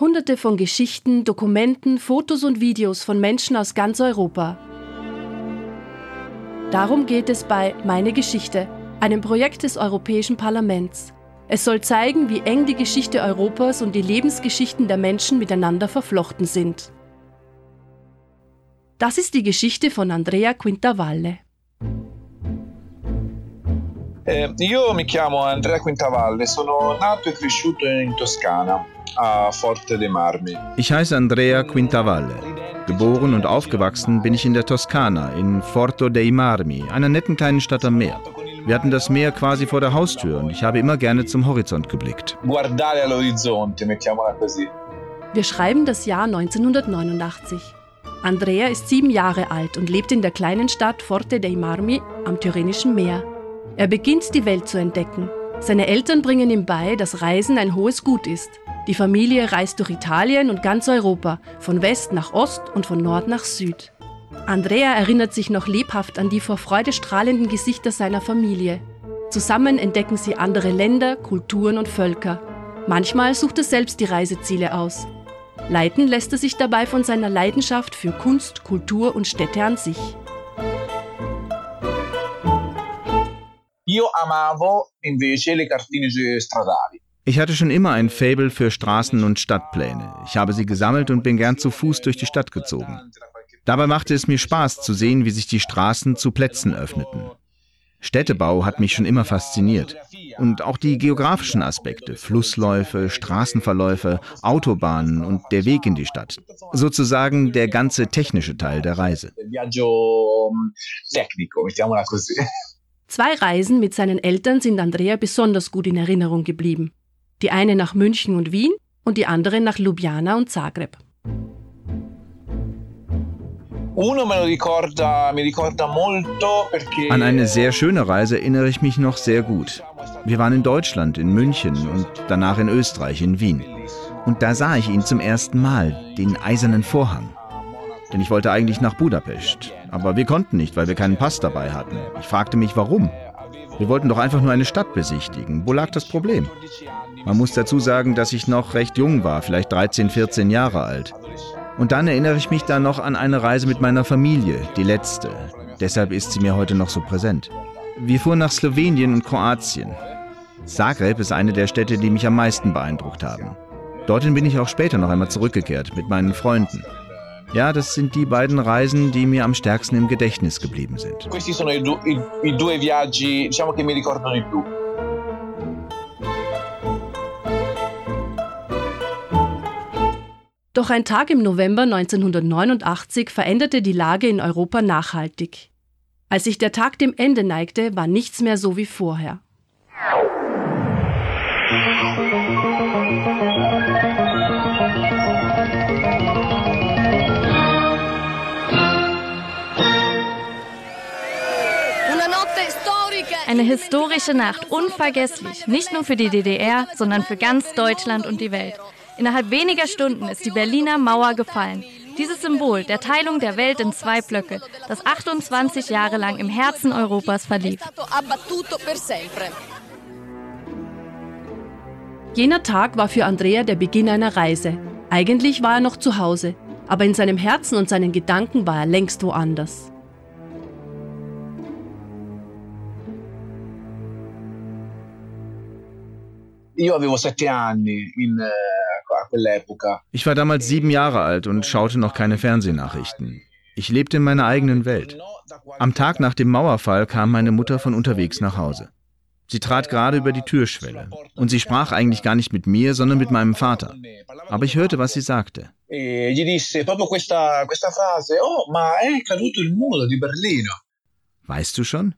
Hunderte von Geschichten, Dokumenten, Fotos und Videos von Menschen aus ganz Europa. Darum geht es bei Meine Geschichte, einem Projekt des Europäischen Parlaments. Es soll zeigen, wie eng die Geschichte Europas und die Lebensgeschichten der Menschen miteinander verflochten sind. Das ist die Geschichte von Andrea Quintavalle. Eh, io mi chiamo Andrea Quintavalle, sono nato e cresciuto in Toscana, a Forte dei Marmi. Ich heiße Andrea Quintavalle. Geboren und aufgewachsen bin ich in der Toskana, in Forte dei Marmi, einer netten kleinen Stadt am Meer. Wir hatten das Meer quasi vor der Haustür und ich habe immer gerne zum Horizont geblickt. Guardare all'orizzonte, mettiamola così. Wir schreiben das Jahr 1989. Andrea ist sieben Jahre alt und lebt in der kleinen Stadt Forte dei Marmi am Tyrrhenischen Meer. Er beginnt die Welt zu entdecken. Seine Eltern bringen ihm bei, dass Reisen ein hohes Gut ist. Die Familie reist durch Italien und ganz Europa, von West nach Ost und von Nord nach Süd. Andrea erinnert sich noch lebhaft an die vor Freude strahlenden Gesichter seiner Familie. Zusammen entdecken sie andere Länder, Kulturen und Völker. Manchmal sucht er selbst die Reiseziele aus. Leiten lässt er sich dabei von seiner Leidenschaft für Kunst, Kultur und Städte an sich. Io amavo invece le cartine stradali. Ich hatte schon immer ein Faible für Straßen- und Stadtpläne. Ich habe sie gesammelt und bin gern zu Fuß durch die Stadt gezogen. Dabei machte es mir Spaß zu sehen, wie sich die Straßen zu Plätzen öffneten. Städtebau hat mich schon immer fasziniert. Und auch die geografischen Aspekte, Flussläufe, Straßenverläufe, Autobahnen und der Weg in die Stadt. Sozusagen der ganze technische Teil der Reise. Zwei Reisen mit seinen Eltern sind Andrea besonders gut in Erinnerung geblieben. Die eine nach München und Wien und die andere nach Ljubljana und Zagreb. An eine sehr schöne Reise erinnere ich mich noch sehr gut. Wir waren in Deutschland, in München und danach in Österreich, in Wien. Und da sah ich ihn zum ersten Mal, den eisernen Vorhang. Denn ich wollte eigentlich nach Budapest. Aber wir konnten nicht, weil wir keinen Pass dabei hatten. Ich fragte mich, warum. Wir wollten doch einfach nur eine Stadt besichtigen. Wo lag das Problem? Man muss dazu sagen, dass ich noch recht jung war, vielleicht 13, 14 Jahre alt. Und dann erinnere ich mich da noch an eine Reise mit meiner Familie, die letzte. Deshalb ist sie mir heute noch so präsent. Wir fuhren nach Slowenien und Kroatien. Zagreb ist eine der Städte, die mich am meisten beeindruckt haben. Dorthin bin ich auch später noch einmal zurückgekehrt mit meinen Freunden. Ja, das sind die beiden Reisen, die mir am stärksten im Gedächtnis geblieben sind. Questi sono i, du i, i due viaggi, diciamo che mi ricordo di più. Doch ein Tag im November 1989 veränderte die Lage in Europa nachhaltig. Als sich der Tag dem Ende neigte, war nichts mehr so wie vorher. Eine historische Nacht, unvergesslich, nicht nur für die DDR, sondern für ganz Deutschland und die Welt. Innerhalb weniger Stunden ist die Berliner Mauer gefallen. Dieses Symbol der Teilung der Welt in zwei Blöcke, das 28 Jahre lang im Herzen Europas verlief. Jener Tag war für Andrea der Beginn einer Reise. Eigentlich war er noch zu Hause, aber in seinem Herzen und seinen Gedanken war er längst woanders. Io avevo sette anni in, a quell'epoca. Ich war damals sieben Jahre alt und schaute noch keine Fernsehnachrichten. Ich lebte in meiner eigenen Welt. Am Tag nach dem Mauerfall kam meine Mutter von unterwegs nach Hause. Sie trat gerade über die Türschwelle und sie sprach eigentlich gar nicht mit mir, sondern mit meinem Vater. Aber ich hörte, was sie sagte. E Oh. Weißt du schon?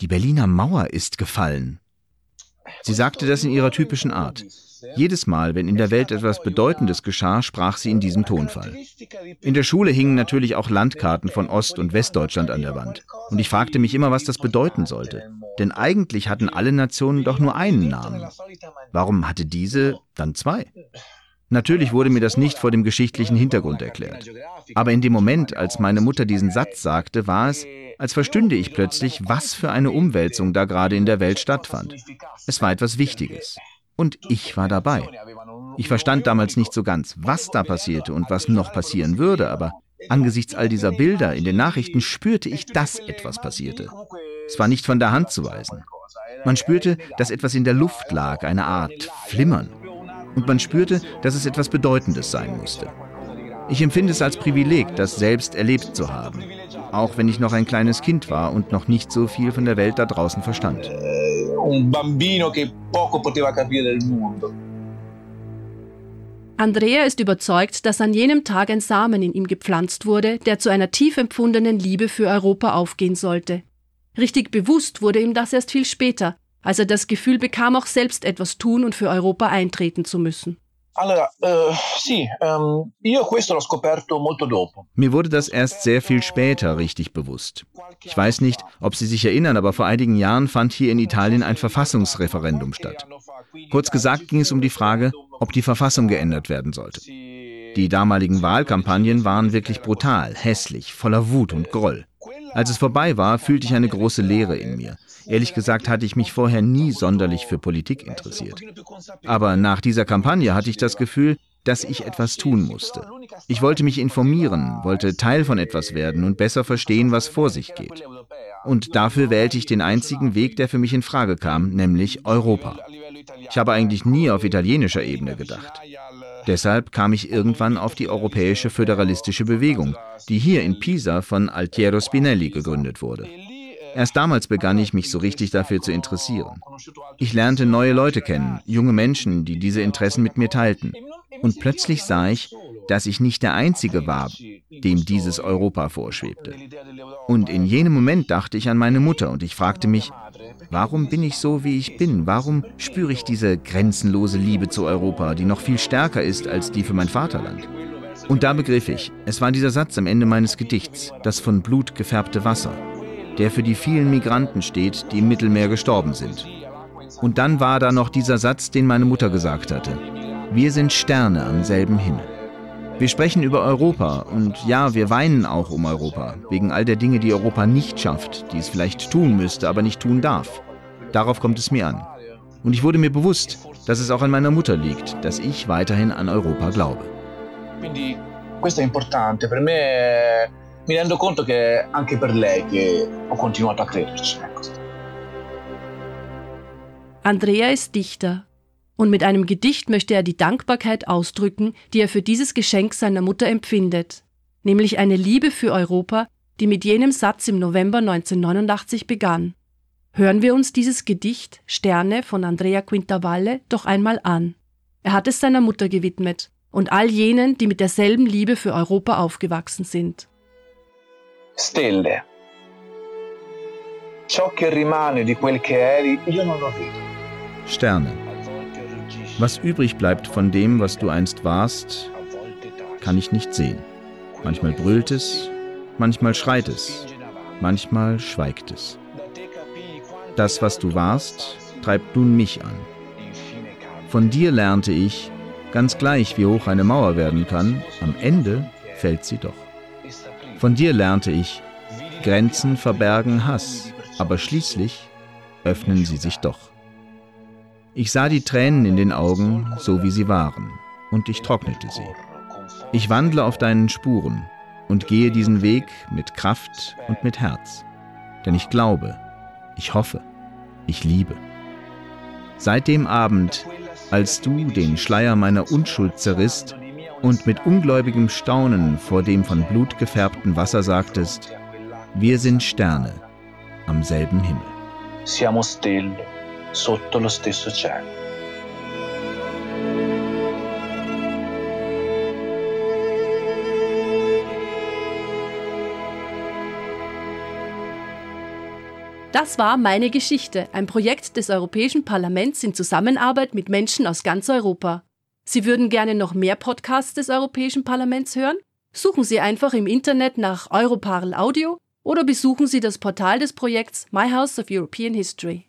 Die Berliner Mauer ist gefallen. Sie sagte das in ihrer typischen Art. Jedes Mal, wenn in der Welt etwas Bedeutendes geschah, sprach sie in diesem Tonfall. In der Schule hingen natürlich auch Landkarten von Ost- und Westdeutschland an der Wand. Und ich fragte mich immer, was das bedeuten sollte. Denn eigentlich hatten alle Nationen doch nur einen Namen. Warum hatte diese dann zwei? Natürlich wurde mir das nicht vor dem geschichtlichen Hintergrund erklärt. Aber in dem Moment, als meine Mutter diesen Satz sagte, war es, als verstünde ich plötzlich, was für eine Umwälzung da gerade in der Welt stattfand. Es war etwas Wichtiges. Und ich war dabei. Ich verstand damals nicht so ganz, was da passierte und was noch passieren würde, aber angesichts all dieser Bilder in den Nachrichten spürte ich, dass etwas passierte. Es war nicht von der Hand zu weisen. Man spürte, dass etwas in der Luft lag, eine Art Flimmern. Und man spürte, dass es etwas Bedeutendes sein musste. Ich empfinde es als Privileg, das selbst erlebt zu haben, auch wenn ich noch ein kleines Kind war und noch nicht so viel von der Welt da draußen verstand. Andrea ist überzeugt, dass an jenem Tag ein Samen in ihm gepflanzt wurde, der zu einer tief empfundenen Liebe für Europa aufgehen sollte. Richtig bewusst wurde ihm das erst viel später, als er das Gefühl bekam, auch selbst etwas tun und für Europa eintreten zu müssen. Allora, äh, sì, ähm, io questo l'ho scoperto molto dopo. Mir wurde das erst sehr viel später richtig bewusst. Ich weiß nicht, ob Sie sich erinnern, aber vor einigen Jahren fand hier in Italien ein Verfassungsreferendum statt. Kurz gesagt ging es um die Frage, ob die Verfassung geändert werden sollte. Die damaligen Wahlkampagnen waren wirklich brutal, hässlich, voller Wut und Groll. Als es vorbei war, fühlte ich eine große Leere in mir. Ehrlich gesagt hatte ich mich vorher nie sonderlich für Politik interessiert. Aber nach dieser Kampagne hatte ich das Gefühl, dass ich etwas tun musste. Ich wollte mich informieren, wollte Teil von etwas werden und besser verstehen, was vor sich geht. Und dafür wählte ich den einzigen Weg, der für mich in Frage kam, nämlich Europa. Ich habe eigentlich nie auf italienischer Ebene gedacht. Deshalb kam ich irgendwann auf die Europäische Föderalistische Bewegung, die hier in Pisa von Altiero Spinelli gegründet wurde. Erst damals begann ich mich so richtig dafür zu interessieren. Ich lernte neue Leute kennen, junge Menschen, die diese Interessen mit mir teilten. Und plötzlich sah ich, dass ich nicht der Einzige war, dem dieses Europa vorschwebte. Und in jenem Moment dachte ich an meine Mutter und ich fragte mich, Warum bin ich so, wie ich bin? Warum spüre ich diese grenzenlose Liebe zu Europa, die noch viel stärker ist als die für mein Vaterland? Und da begriff ich, es war dieser Satz am Ende meines Gedichts, das von Blut gefärbte Wasser, der für die vielen Migranten steht, die im Mittelmeer gestorben sind. Und dann war da noch dieser Satz, den meine Mutter gesagt hatte. Wir sind Sterne am selben Himmel. Wir sprechen über Europa und ja, wir weinen auch um Europa, wegen all der Dinge, die Europa nicht schafft, die es vielleicht tun müsste, aber nicht tun darf. Darauf kommt es mir an. Und ich wurde mir bewusst, dass es auch an meiner Mutter liegt, dass ich weiterhin an Europa glaube. Quindi questo è importante per me. Mi rendo conto che è anche per lei che ho continuato a crederci. Andrea ist Dichter und mit einem Gedicht möchte er die Dankbarkeit ausdrücken, die er für dieses Geschenk seiner Mutter empfindet, nämlich eine Liebe für Europa, die mit jenem Satz im November 1989 begann. Hören wir uns dieses Gedicht Sterne von Andrea Quintavalle doch einmal an. Er hat es seiner Mutter gewidmet und all jenen, die mit derselben Liebe für Europa aufgewachsen sind. Stelle. Ciò che rimane di quel che eri, io non lo vedo. Sterne. Was übrig bleibt von dem, was du einst warst, kann ich nicht sehen. Manchmal brüllt es, manchmal schreit es, manchmal schweigt es. Das, was du warst, treibt nun mich an. Von dir lernte ich, ganz gleich wie hoch eine Mauer werden kann, am Ende fällt sie doch. Von dir lernte ich, Grenzen verbergen Hass, aber schließlich öffnen sie sich doch. Ich sah die Tränen in den Augen, so wie sie waren, und ich trocknete sie. Ich wandle auf deinen Spuren und gehe diesen Weg mit Kraft und mit Herz. Denn ich glaube, ich hoffe, ich liebe. Seit dem Abend, als du den Schleier meiner Unschuld zerrisst und mit ungläubigem Staunen vor dem von Blut gefärbten Wasser sagtest, wir sind Sterne am selben Himmel. Siamo stelle sotto lo stesso cielo. Das war Meine Geschichte, ein Projekt des Europäischen Parlaments in Zusammenarbeit mit Menschen aus ganz Europa. Sie würden gerne noch mehr Podcasts des Europäischen Parlaments hören? Suchen Sie einfach im Internet nach Europarl Audio oder besuchen Sie das Portal des Projekts My House of European History.